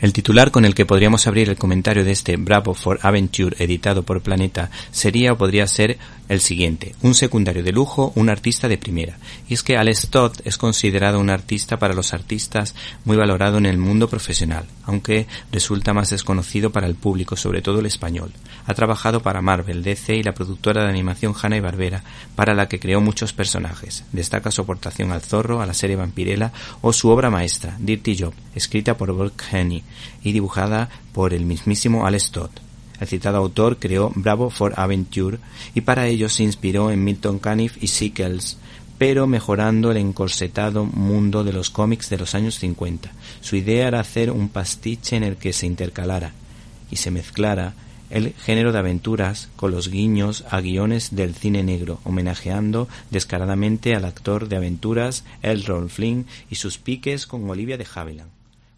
El titular con el que podríamos abrir el comentario de este Bravo for Adventure editado por Planeta sería o podría ser el siguiente, un secundario de lujo, un artista de primera. Y es que Alex Todd es considerado un artista para los artistas muy valorado en el mundo profesional, aunque resulta más desconocido para el público, sobre todo el español. Ha trabajado para Marvel, DC y la productora de animación Hanna y Barbera, para la que creó muchos personajes. Destaca su aportación al Zorro, a la serie Vampirella o su obra maestra, Dirty Job, escrita por Bob Henny y dibujada por el mismísimo Alex Todd. El citado autor creó Bravo for Adventure y para ello se inspiró en Milton Caniff y Sickles, pero mejorando el encorsetado mundo de los cómics de los años 50. Su idea era hacer un pastiche en el que se intercalara y se mezclara el género de aventuras con los guiños a guiones del cine negro, homenajeando descaradamente al actor de aventuras Elroy Flynn y sus piques con Olivia de Havilland.